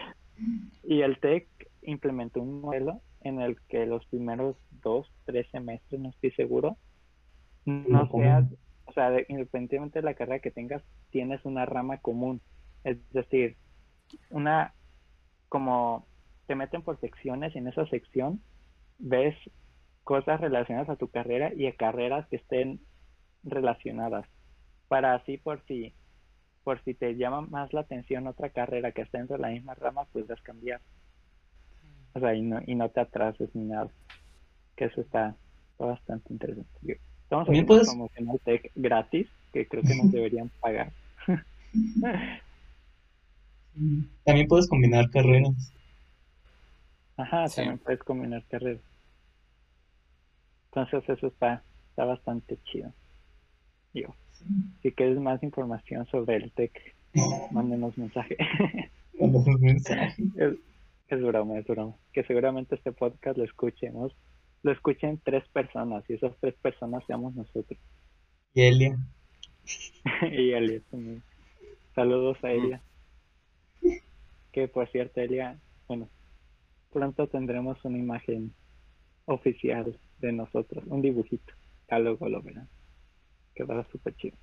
y el TEC implementó un modelo en el que los primeros dos, tres semestres, no estoy seguro, no seas, o sea, de- independientemente de la carrera que tengas, tienes una rama común. Es decir, una, como te meten por secciones y en esa sección ves cosas relacionadas a tu carrera y a carreras que estén relacionadas. Para así por si por si te llama más la atención otra carrera que esté dentro de la misma rama, puedes cambiar. O sea, y no, y no te atrases ni nada. Que eso está, está bastante interesante. Estamos haciendo
puedes-
promoción al tech gratis, que creo que nos deberían pagar.
También puedes combinar carreras.
Ajá,
Sí.
también puedes combinar carreras. Entonces eso está, está bastante chido. Yo, si quieres más información sobre el tech, mándenos mensaje.
Cuando los mensajes.
es, es broma, es broma. Que seguramente este podcast lo escuchemos, lo escuchen tres personas y esas tres personas seamos nosotros.
Y Elia.
y Elia también. Saludos a Elia. Que por cierto, Elia, bueno, pronto tendremos una imagen oficial de nosotros, un dibujito. Ya luego lo verán. Quedará súper chido.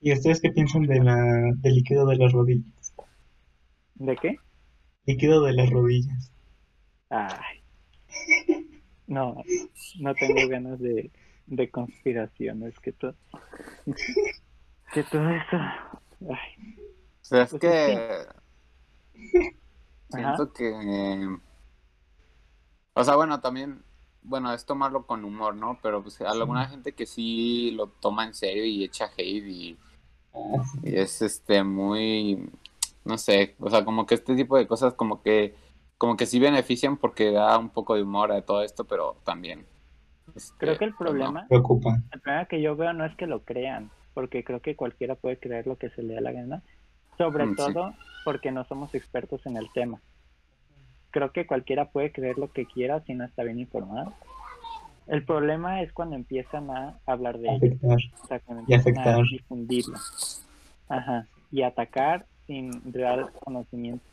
¿Y ustedes qué piensan de la, del líquido de las rodillas?
¿De qué?
Líquido de las rodillas.
Ay. No, no tengo ganas de, de conspiraciones, que todo, que todo eso. Ay,
o sea, es
Pues
que siento que, o sea, bueno, también, bueno, es tomarlo con humor, ¿no? Pero pues alguna gente que sí lo toma en serio y echa hate y, y es este muy, no sé, o sea, como que este tipo de cosas como que, como que sí benefician porque da un poco de humor a todo esto, pero también. este,
Creo que el
pues, no.
problema,
preocupa.
el problema que yo veo no es que lo crean, porque creo que cualquiera puede creer lo que se le dé la gana, sobre
Mm, sí.
todo porque no somos expertos en el tema. Creo que cualquiera puede creer lo que quiera si no está bien informado. El problema es cuando empiezan a hablar de ello.
Afectar.
O sea, cuando
Y
empiezan a
afectar.
difundirlo. Ajá. Y atacar sin real conocimiento.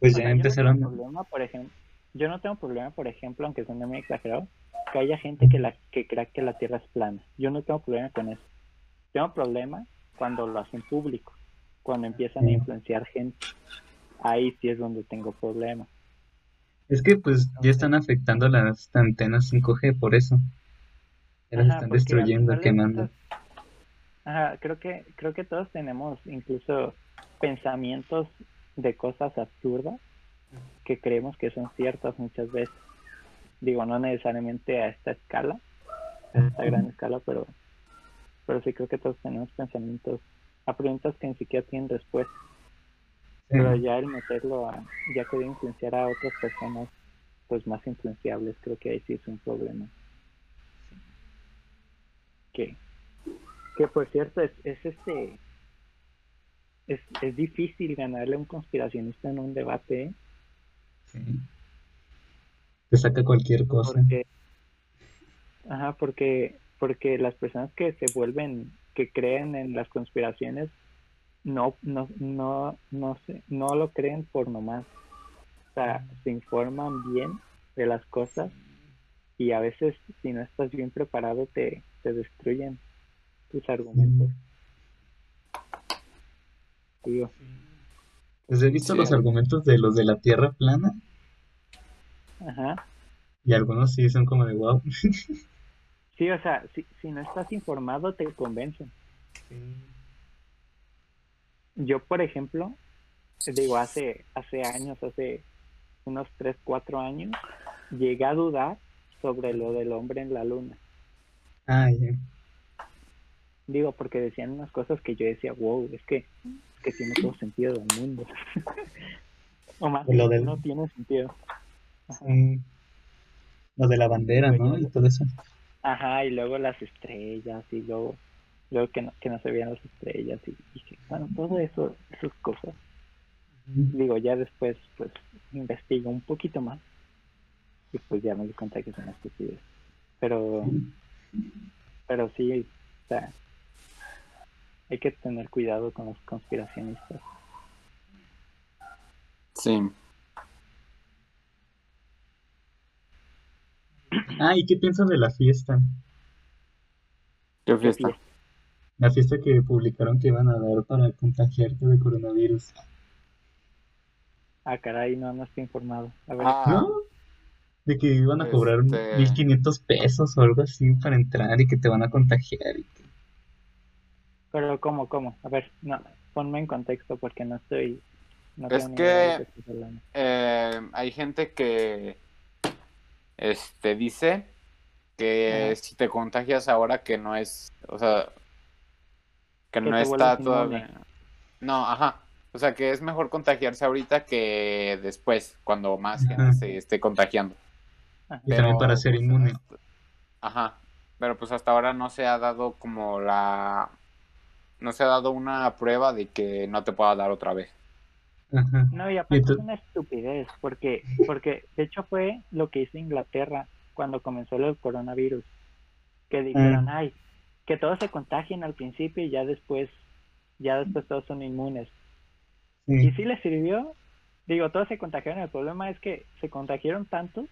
Pues
O
ya
sea, yo no
empezaron.
tengo problema, por ejemplo, yo no tengo problema, por ejemplo, aunque suene muy exagerado, que haya gente que la que crea que la Tierra es plana. Yo no tengo problema con eso. Tengo problema cuando lo hacen público, cuando empiezan a influenciar gente. Ahí sí es donde tengo problema.
Es que pues ya están afectando las antenas 5G por eso. Ya las
Ajá,
están destruyendo, quemando.
Ajá, creo que creo que todos tenemos incluso pensamientos de cosas absurdas que creemos que son ciertas muchas veces. Digo, no necesariamente a esta escala, a esta gran escala, pero, pero sí creo que todos tenemos pensamientos a preguntas que ni siquiera tienen respuesta. Pero ya el meterlo a, ya que influenciar a otras personas pues más influenciables, creo que ahí sí es un problema. Que, que por cierto es, es este es, es difícil ganarle a un conspiracionista en un debate. ¿eh?
Sí. Te saca cualquier cosa.
Porque, ajá, porque, porque las personas que se vuelven, que creen en las conspiraciones, no, no, no, no, sé, no lo creen por nomás. O sea, se informan bien de las cosas y a veces si no estás bien preparado te, te destruyen tus argumentos.
Pues he visto los argumentos de los de la Tierra plana.
Ajá.
Y algunos sí son como de wow.
sí, o sea, si, si no estás informado te convencen. Yo, por ejemplo, digo, hace, hace años, hace unos 3, 4 años, llegué a dudar sobre lo del hombre en la luna.
Ah, ya.
Digo, porque decían unas cosas que yo decía, wow, es que, que tiene todo sentido del mundo. o más,
Lo del-
no tiene sentido.
Sí. Lo de la bandera, ¿no? Y todo eso.
Ajá, y luego las estrellas, y luego, luego que, no, que no se veían las estrellas, y bueno, todo eso, esas cosas. Digo, ya después, pues, investigo un poquito más, y pues ya me di cuenta que son estupidez. Pero, pero sí, o sea, hay que tener cuidado con los conspiracionistas.
Sí.
Ah, ¿y qué piensas de la fiesta?
¿Qué fiesta?
fiesta?
La fiesta que publicaron que iban a dar para contagiarte de coronavirus.
Ah, caray, no, no estoy informado. A ver,
Ah,
¿No? De que iban a cobrar
Este-
1500 pesos o algo así para entrar y que te van a contagiar. Y que...
pero ¿cómo, cómo? A ver, no, ponme en contexto porque no estoy... No
Es
tengo ni idea de lo
que-
que estás hablando.
eh, hay gente que este dice que si te contagias ahora que no es, o sea, que
Que
no está todavía. No, ajá. O sea, que es mejor contagiarse ahorita que después, cuando más gente se esté contagiando.
Ajá.
Y también para ser
pues,
inmune.
Ajá. Pero pues hasta ahora no se ha dado como la... No se ha dado una prueba de que no te pueda dar otra vez.
Ajá.
No, y aparte es una estupidez, porque, porque de hecho fue lo que hizo Inglaterra cuando comenzó el coronavirus, que dijeron,
Mm.
ay, que todos se contagien al principio y ya después, ya después todos son inmunes. Y
Sí.
les sirvió, digo, todos se contagiaron, el problema es que se contagiaron tanto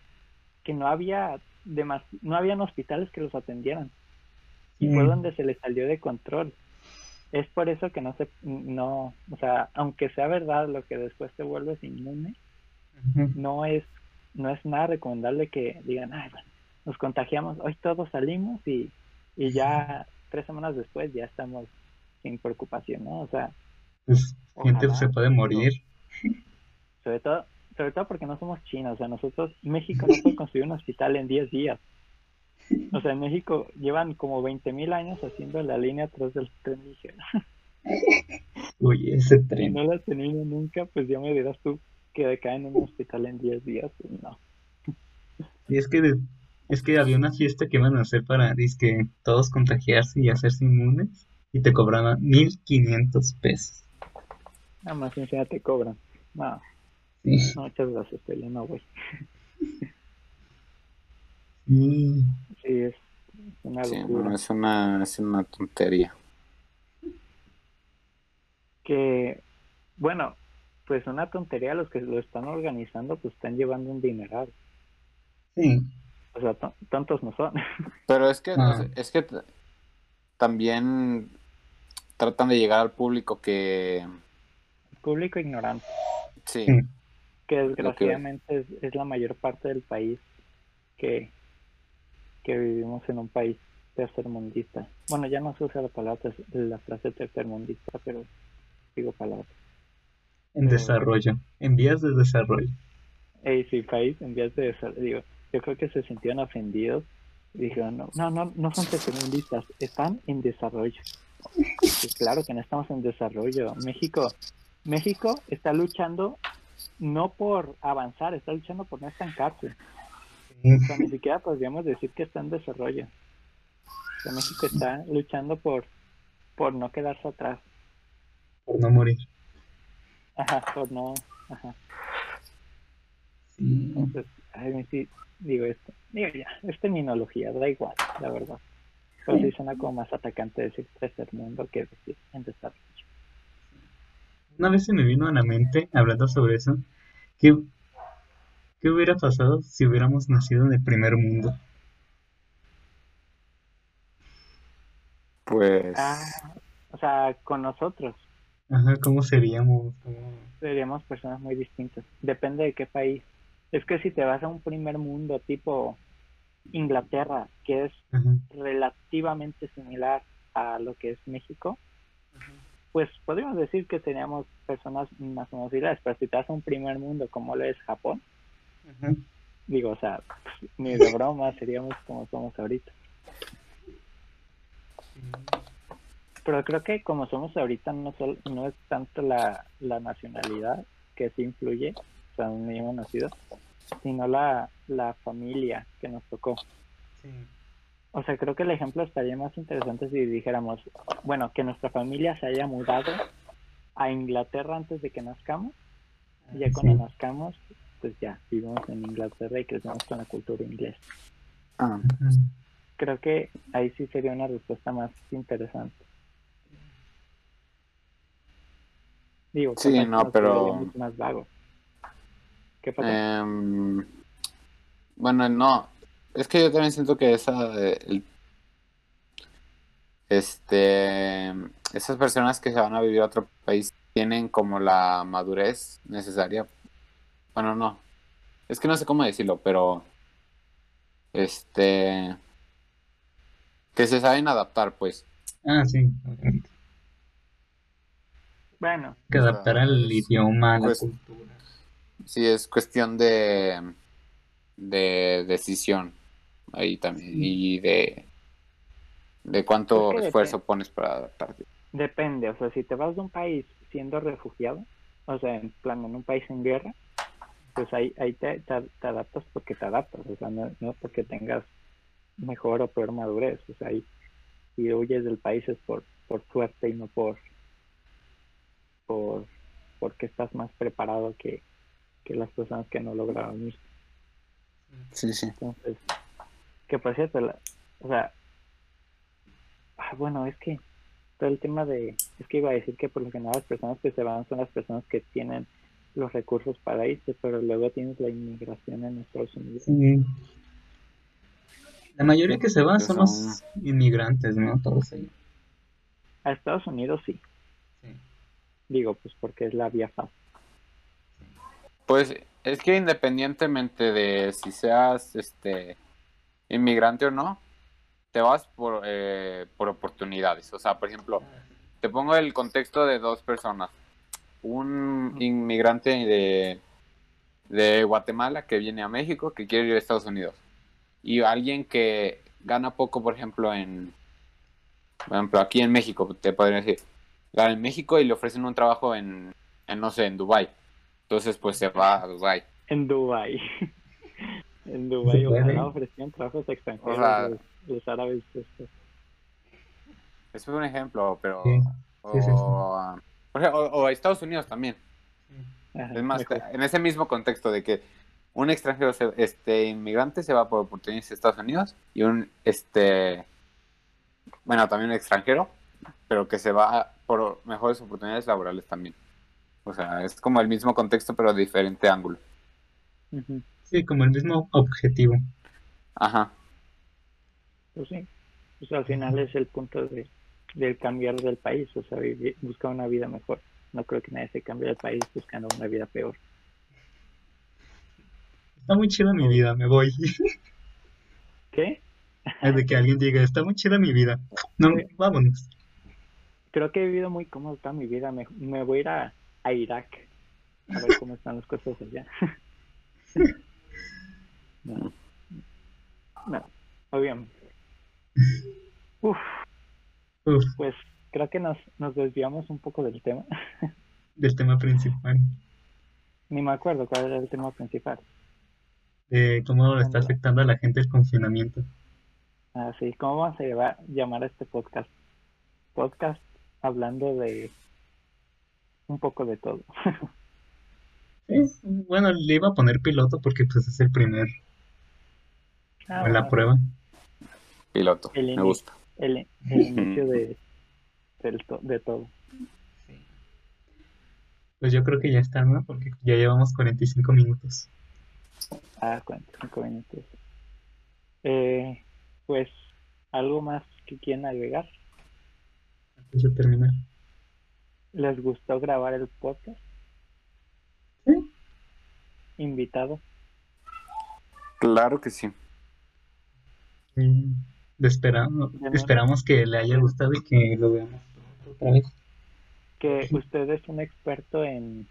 que no había demas no habían hospitales que los atendieran y fue donde se les salió de control. Es por eso que no se, no, o sea, aunque sea verdad lo que después te vuelves inmune, no es, no es nada recomendable que digan, ay, bueno, nos contagiamos, hoy todos salimos y, y ya tres semanas después ya estamos sin preocupación, ¿no? O sea,
Pues gente se puede morir.
sobre todo, sobre todo porque no somos chinos, o sea, nosotros, México no puede construir un hospital en 10 días. O sea, en México llevan como 20.000 años haciendo la línea atrás del tren ligero.
Uy, ese
Si
tren.
no la has tenido nunca, pues ya me dirás tú que caen en un hospital en 10 días, pues no.
Y es que, de- es que había una fiesta que iban a hacer para dizque, todos contagiarse y hacerse inmunes. Y te cobraban 1500 pesos.
Nada más encima te cobran. No,
Sí.
no, muchas gracias, yo no voy.
Sí.
Sí, es una
Sí,
locura.
no, es una, es una tontería.
Que, bueno, pues una tontería, los que lo están organizando, pues están llevando un dineral.
Sí.
O sea, to- tontos no son.
Pero es que,
Ah.
es que también tratan de llegar al público que
Público ignorante,
sí,
que desgraciadamente es, es la mayor parte del país que, que vivimos en un país tercermundista. Bueno, ya no se usa la palabra, la frase tercermundista, pero digo palabras.
En desarrollo. En vías de desarrollo.
Ey, sí, país en vías de desarrollo. Digo, yo creo que se sintieron ofendidos. Y dijeron, no, no, no, no son tercermundistas, están en desarrollo. Pues claro que no estamos en desarrollo. México, México está luchando no por avanzar, está luchando por no estancarse. O sea, ni siquiera podríamos decir que está en desarrollo. O sea, México está luchando por, por no quedarse atrás.
Por no morir.
Ajá, por no. Ajá.
Sí.
Entonces, ay, sí, digo esto. Digo ya, es terminología, da igual, la verdad. Pero sí suena como más atacante decir tercer mundo que decir en desarrollo.
Una vez se me vino a la mente, hablando sobre eso, ¿qué, qué hubiera pasado si hubiéramos nacido en el primer mundo?
Pues.
Ah, o sea, con nosotros
Ajá, ¿cómo seríamos? ¿Cómo-
seríamos personas muy distintas. Depende de qué país. Es que si te vas a un primer mundo tipo Inglaterra, que es
Ajá.
relativamente similar a lo que es México, pues podríamos decir que seríamos personas más o menos similares, pero si te vas a un primer mundo como lo es Japón, Digo, o sea, ni de broma seríamos como somos ahorita. Pero creo que como somos ahorita no, sol- no es tanto la, la nacionalidad que sí influye, o sea, donde hemos nacido, sino la, la familia que nos tocó.
Sí.
O sea, creo que el ejemplo estaría más interesante si dijéramos, bueno, que nuestra familia se haya mudado a Inglaterra antes de que nazcamos, y ya cuando
Sí.
nazcamos, pues ya vivimos en Inglaterra y crecemos con la cultura inglesa.
ah.
Creo que ahí sí sería una respuesta más interesante. Digo,
Sí, no, pero-
más vagos. ¿Qué pasa?
Em, bueno, no. Es que yo también siento que esa. eh, el- este. Esas personas que se van a vivir a otro país tienen como la madurez necesaria. Bueno, no. Es que no sé cómo decirlo, pero. Este. Que se saben adaptar, pues.
Ah, sí.
Bueno,
Que adaptar al
es-
idioma, a la
pues-
cultura.
Sí, es cuestión de. de decisión. Ahí también. Y de. de cuánto
Es que
esfuerzo
depende.
pones para adaptarte.
depende. O sea, si te vas de un país siendo refugiado, o sea, en plan, en un país en guerra, pues ahí, ahí te, te, te adaptas porque te adaptas. O sea, no, no porque tengas mejor o peor madurez. O sea, ahí, si huyes del país es por, por suerte y no por, por porque estás más preparado que, que las personas que no lograron ir.
Sí, sí.
Entonces, que por cierto, la- o sea, ah, bueno, es que todo el tema de, es que iba a decir que por lo general las personas que se van son las personas que tienen los recursos para irse, pero luego tienes la inmigración en Estados Unidos.
Sí. La mayoría que se son
son-
los inmigrantes, ¿no? Todos ellos.
A Estados Unidos sí,
Sí.
digo, pues porque es la vía fácil.
Pues es que independientemente de si seas este inmigrante o no, te vas por, eh, por oportunidades. O sea, por ejemplo, te pongo el contexto de dos personas. Un inmigrante de, de Guatemala que viene a México, que quiere ir a Estados Unidos. Y alguien que gana poco, por ejemplo, en, por ejemplo, aquí en México, te podría decir, gana en México y le ofrecen un trabajo en, en no sé, en Dubai. Entonces, pues se va a Dubai.
En Dubai. en Dubai, ojalá ofrecían trabajos extranjeros
O sea-
los, los árabes.
Eso es un ejemplo, pero...
Sí.
O,
Sí, sí, sí.
Por ejemplo, o- o Estados Unidos también.
Ajá,
Es más,
mejor.
en ese mismo contexto de que un extranjero, se- este inmigrante se va por oportunidades a Estados Unidos y un, este, bueno, también un extranjero, pero que se va por mejores oportunidades laborales también. O sea, es como el mismo contexto, pero de diferente ángulo.
Sí, como el mismo objetivo.
Ajá.
Pues sí, pues al final es el punto de, del cambiar del país, o sea, vivir- buscar una vida mejor. No creo que nadie se cambie del país buscando una vida peor.
Está muy chida mi vida, me voy.
¿Qué?
Es de que alguien diga, está muy chida mi vida. No,
Sí.
vámonos.
Creo que he vivido muy cómodo toda mi vida. Me, me voy a ir a, a Irak a ver cómo están las cosas allá. No. No, obviamente. Uf,
Uf,
pues creo que nos, nos desviamos un poco del tema.
del tema principal,
Ni me acuerdo cuál era el tema principal.
de cómo está afectando a la gente el confinamiento.
Así, ¿cómo vamos a llevar- llamar a este podcast? Podcast hablando de un poco de todo.
Sí, bueno, le iba a poner piloto porque pues es el primer,
Ah,
la prueba.
Piloto,
El
me gusta.
El, el inicio de, del to- de todo.
Pues yo creo que ya está, ¿no? Porque ya llevamos 45 minutos.
Ah, 45 minutos. Eh, pues, ¿algo más que quieran agregar?
Antes de terminar.
¿Les gustó grabar el podcast?
Sí.
Invitado.
Claro que sí.
Mm, esperamos, esperamos que le haya gustado y que lo veamos otra vez.
Que usted es un experto en...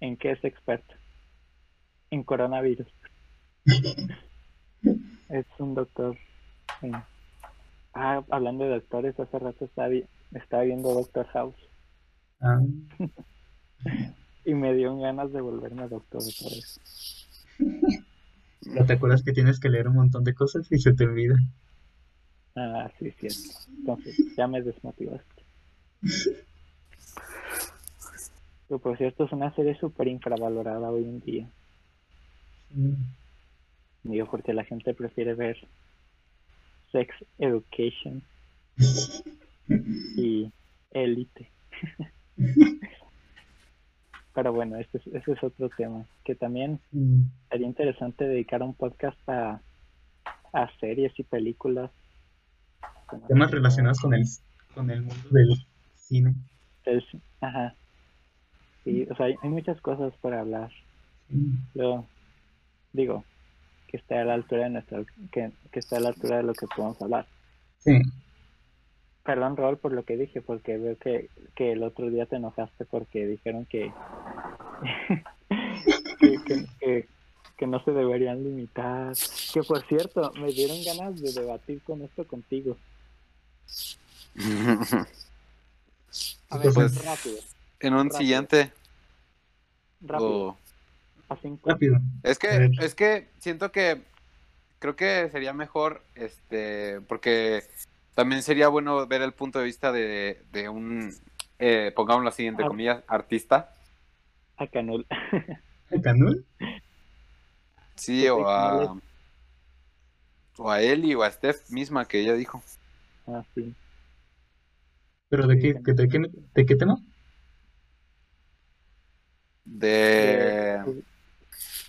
¿En qué es experto? En coronavirus. es un doctor. en- Ah, hablando de doctores, hace rato estaba, vi- estaba viendo Doctor House
Ah,
y me dio ganas de volverme doctor otra vez.
¿no te acuerdas que tienes que leer un montón de cosas y se te olvida?
Ah, sí, cierto. Entonces, ya me desmotivaste. Pero por cierto, es una serie súper infravalorada hoy en día.
Mm,
Digo, porque la gente prefiere ver Sex Education y Elite. Pero bueno, este es, ese es otro tema. Que también
mm,
sería interesante dedicar un podcast a, a series y películas.
Temas relacionados con el, con el mundo del cine.
El- ajá. Sí, o sea, hay, hay muchas cosas por hablar.
Mm,
Yo digo que está a la altura de nuestra, que, que está a la altura de lo que podemos hablar.
Sí,
Perdón, Raúl, por lo que dije, porque veo que, que el otro día te enojaste porque dijeron que, que, que, que- que no se deberían limitar. Que por cierto, me dieron ganas de debatir con esto contigo. A ver,
Pues-
rápido,
en un
Rápido.
siguiente.
rápido.
o-
rápido.
Es
A
que, es que siento que creo que sería mejor, este, porque también sería bueno ver el punto de vista de, de un, eh, pongámoslo así, entre
Ah.
comillas, artista.
a Canul.
¿Canul?
Sí,
Sí,
o a, o a Eli o a Steph misma que ella dijo.
Ah, sí.
¿Pero de
Sí,
qué, de qué, de qué tema?
De,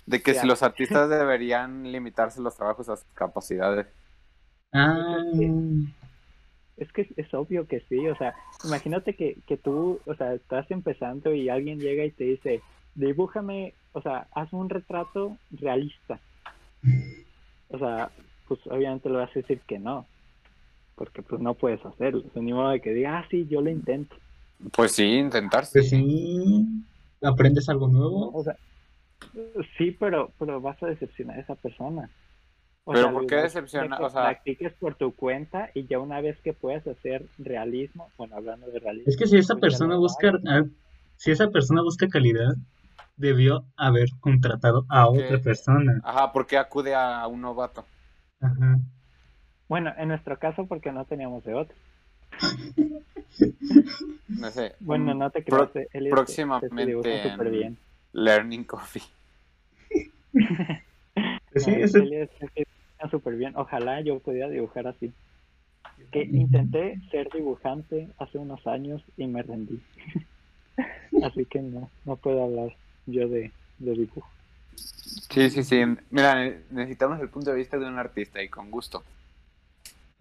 De-
que si los artistas deberían limitarse los trabajos a sus capacidades.
Ah,
Es que es, es obvio que sí, o sea, imagínate que, que tú, o sea, estás empezando y alguien llega y te dice, dibújame, o sea, haz un retrato realista. O sea, pues obviamente le vas a decir que no, porque pues no puedes hacerlo, o sea, ni modo de que diga, ah, sí, yo lo intento.
Pues sí, intentar.
pues
sí.
¿Aprendes algo nuevo?
O sea, sí, pero, pero vas a decepcionar a esa persona. O
Pero
sea,
¿por qué
ideal
decepciona?
sería que
O sea-
practiques por tu cuenta y ya una vez que puedas hacer realismo, bueno, hablando de realismo.
Es que si esa
pues
persona busca, ah, si esa persona busca calidad, debió haber contratado a otra persona.
Ajá, ¿por qué acude a un novato?
Ajá.
Bueno, en nuestro caso porque no teníamos de otro.
No sé.
Bueno, no te
pro-
creas, él
próximamente
dibuja súper
en-
bien.
Learning Coffee.
Sí,
No,
eso-
súper bien. Ojalá yo pudiera dibujar así. Que intenté ser dibujante hace unos años y me rendí. así que no, no puedo hablar yo de, de dibujo.
Sí, sí, sí. Mira, ne- necesitamos el punto de vista de un artista y con gusto.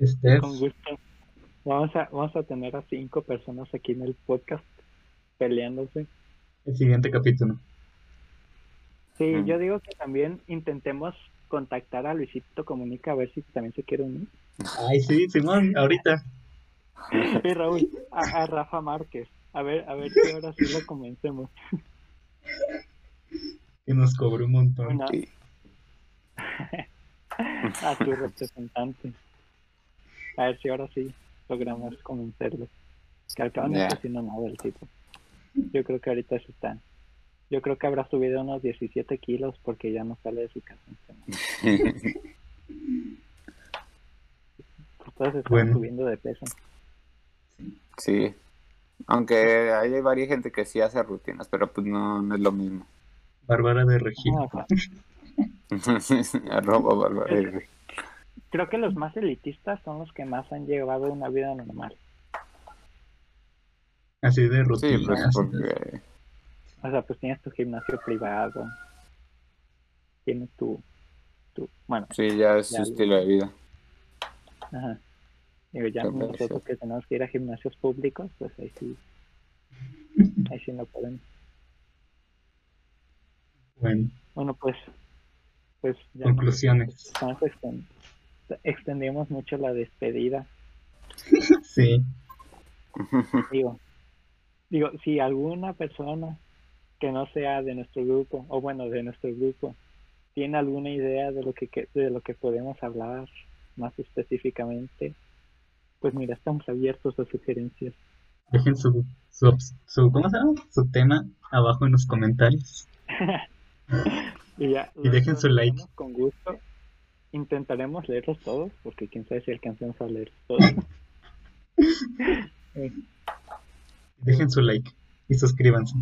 Steph,
Con gusto. Vamos a, vamos a tener a cinco personas aquí en el podcast peleándose.
el siguiente capítulo.
Sí,
Mm.
yo digo que también intentemos contactar a Luisito Comunica a ver si también se quiere unir.
Ay, sí, Simón, ahorita.
Y Raúl, a, a Rafa Márquez. A ver, a ver si ahora sí lo convencemos.
Que nos cobró un montón.
Bueno, a tu representante. A ver si ahora sí logramos convencerlo. Que al cabo no está haciendo nada el tipo. Yo creo que ahorita se está. Yo creo que habrá subido unos 17 kilos porque ya no sale de su casa. Todos están
Bueno.
subiendo de peso.
Sí. Aunque hay varias gente que sí hace rutinas, pero pues no, no es lo mismo.
Bárbara de
sea,
Arroba Bárbara.
Creo que los más elitistas son los que más han llevado una vida normal.
Así de
Sí,
rutina.
pues porque
O sea, pues tienes tu gimnasio privado. Tienes tu. tu bueno,
sí, ya es su estilo de vida.
ajá. Digo, ya
Qué
nosotros que tenemos que ir a gimnasios públicos, pues ahí sí. Ahí sí no podemos.
Bueno,
Bueno, pues. Pues ya.
conclusiones.
Extendimos mucho la despedida.
Sí.
Digo, digo, si alguna persona que no sea de nuestro grupo, o bueno, de nuestro grupo, tiene alguna idea de lo que, de lo que podemos hablar más específicamente, pues mira, estamos abiertos a sugerencias.
Dejen su, su, su, ¿cómo se llama? Su tema abajo en los comentarios.
y ya,
Y dejen su like.
Con gusto. Intentaremos leerlos todos, porque quién sabe si alcancemos a leer todos.
Dejen su like y suscríbanse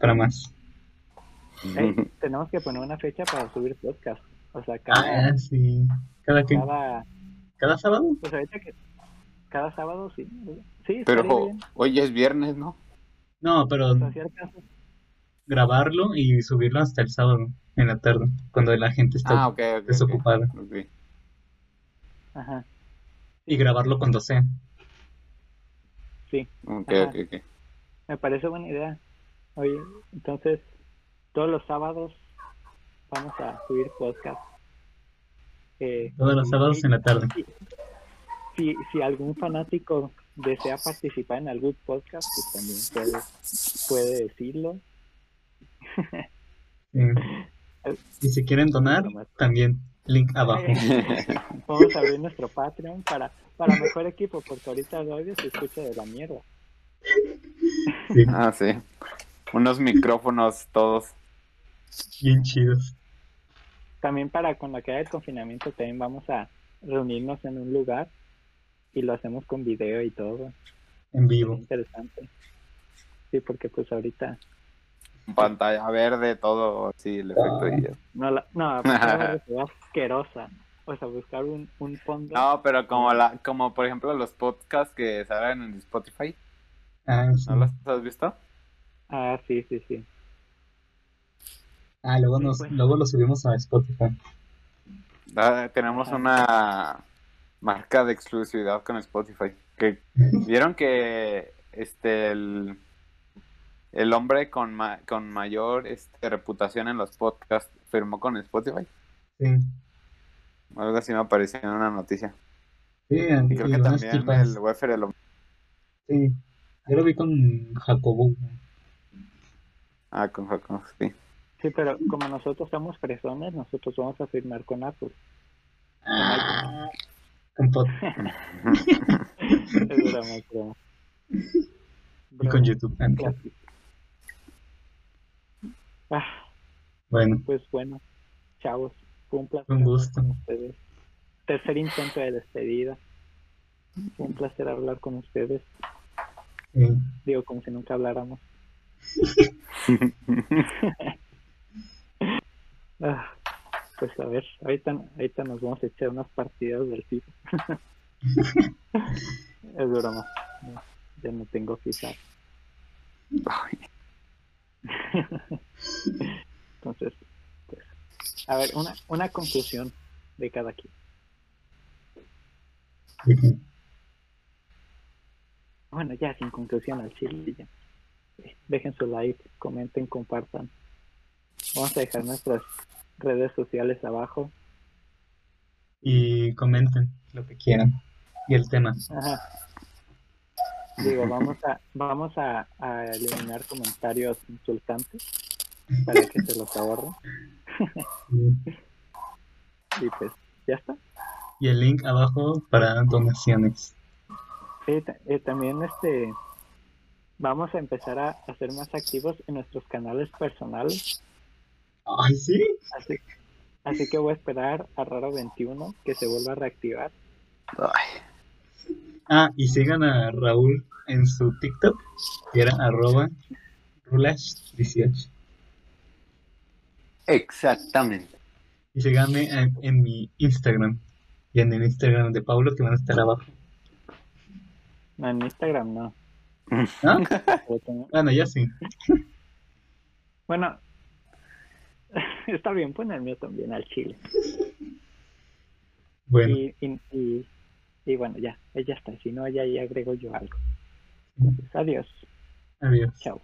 para más.
Tenemos que poner una fecha para subir podcast. O sea, cada,
Ah, sí. Cada, que,
cada,
cada sábado.
pues ahorita que cada sábado sí. Sí,
Pero
bien.
hoy es viernes, ¿no?
No, pero grabarlo y subirlo hasta el sábado en la tarde, cuando la gente está
Ah,
desocupada.
Ajá,
Y grabarlo cuando sea.
sí, me parece buena idea. Oye, entonces, todos los sábados vamos a subir podcast. Eh,
Todos los sábados en la tarde.
si, si algún fanático desea participar en algún podcast, pues también puede, puede decirlo.
Sí. Y si quieren donar, también link abajo.
Vamos a abrir nuestro Patreon para, para mejor equipo, porque ahorita el audio se escucha de la mierda.
Sí,
Ah, sí. Unos micrófonos todos.
bien chidos.
También para con la caída del confinamiento también vamos a reunirnos en un lugar y lo hacemos con video y todo.
En vivo.
Interesante. Sí, porque pues ahorita
Pantalla verde, todo así, el efecto y ya.
no la, no, ve asquerosa. O sea, buscar un, un fondo.
No, pero como la, como por ejemplo los podcasts que salen en Spotify,
Ah, sí.
¿no los has visto?
Ah, sí, sí, sí.
Ah, luego, nos,
Pues.
luego lo subimos a Spotify.
Ah, tenemos
Ajá.
una marca de exclusividad con Spotify. Que vieron que este el, el hombre con ma- con mayor este, reputación en los podcasts firmó con Spotify.
Sí.
Algo así me apareció en una noticia.
Sí,
Y
y
creo que también
tipas.
el Wefer el
Sí. Yo lo vi con Jacobo.
Ah, con Jacob, sí.
Sí, pero como nosotros somos fresones, nosotros vamos a firmar con Apple.
Ah, con
Es broma, es broma.
y con YouTube.
Clásica. Ah,
Bueno,
pues bueno, chavos, fue un placer
Un gusto.
con ustedes. Tercer intento de despedida. Fue un placer hablar con ustedes.
sí.
Digo, como si nunca habláramos. Ah, pues a ver, ahorita, ahorita nos vamos a echar unas partidas del FIFA. es broma. No, ya no tengo FIFA. Entonces, pues, a ver, una, una conclusión de cada quien. Bueno, ya sin conclusión al chile. ya. Dejen su like, comenten, compartan. Vamos a dejar nuestras redes sociales abajo.
Y comenten lo que quieran. Y el tema.
Ajá. Digo, vamos a vamos a, a eliminar comentarios insultantes para que se los ahorren.
Sí.
Y pues, ya está.
Y el link abajo para donaciones.
Sí, eh, también este vamos a empezar a, a ser más activos en nuestros canales personales.
Ay, sí.
Así, así que voy a esperar a Raro 21 que se vuelva a reactivar.
Ay,
Ah, y sigan a Raúl en su TikTok, que era arroba rulash18.
Exactamente.
Y síganme en, en mi Instagram y en el Instagram de Paulo, que van a estar abajo.
No, en Instagram no.
¿No?
Tengo-
Bueno, ya sí.
Bueno, está bien, pon el mío también al chile.
Bueno,
Y, y, y, y bueno, ya, ya está. Si no, ya, ya agrego yo algo. Pues, adiós.
adiós.
Chao.